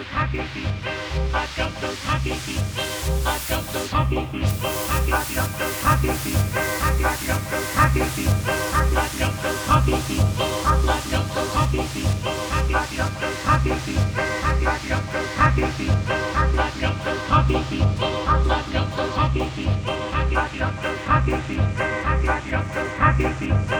those happy feet. I've got those happy feet. I've got those happy feet. I've got those happy feet. I've got those happy feet. I've got those happy feet. I've got those happy feet. I've got those happy feet. I've got those happy feet. I've got those happy feet. I've got those happy feet. I've got those happy feet. I've got those happy feet.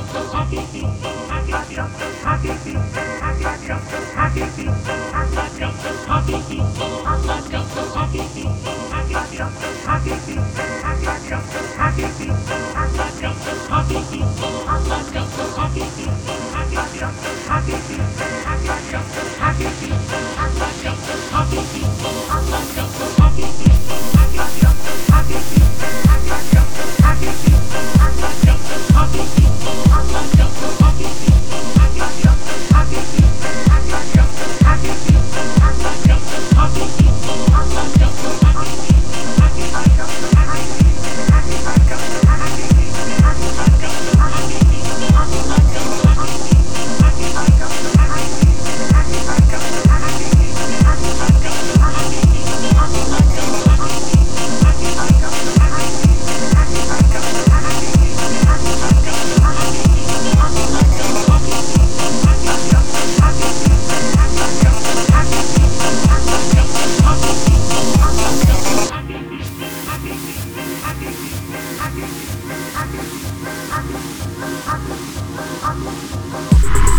I'm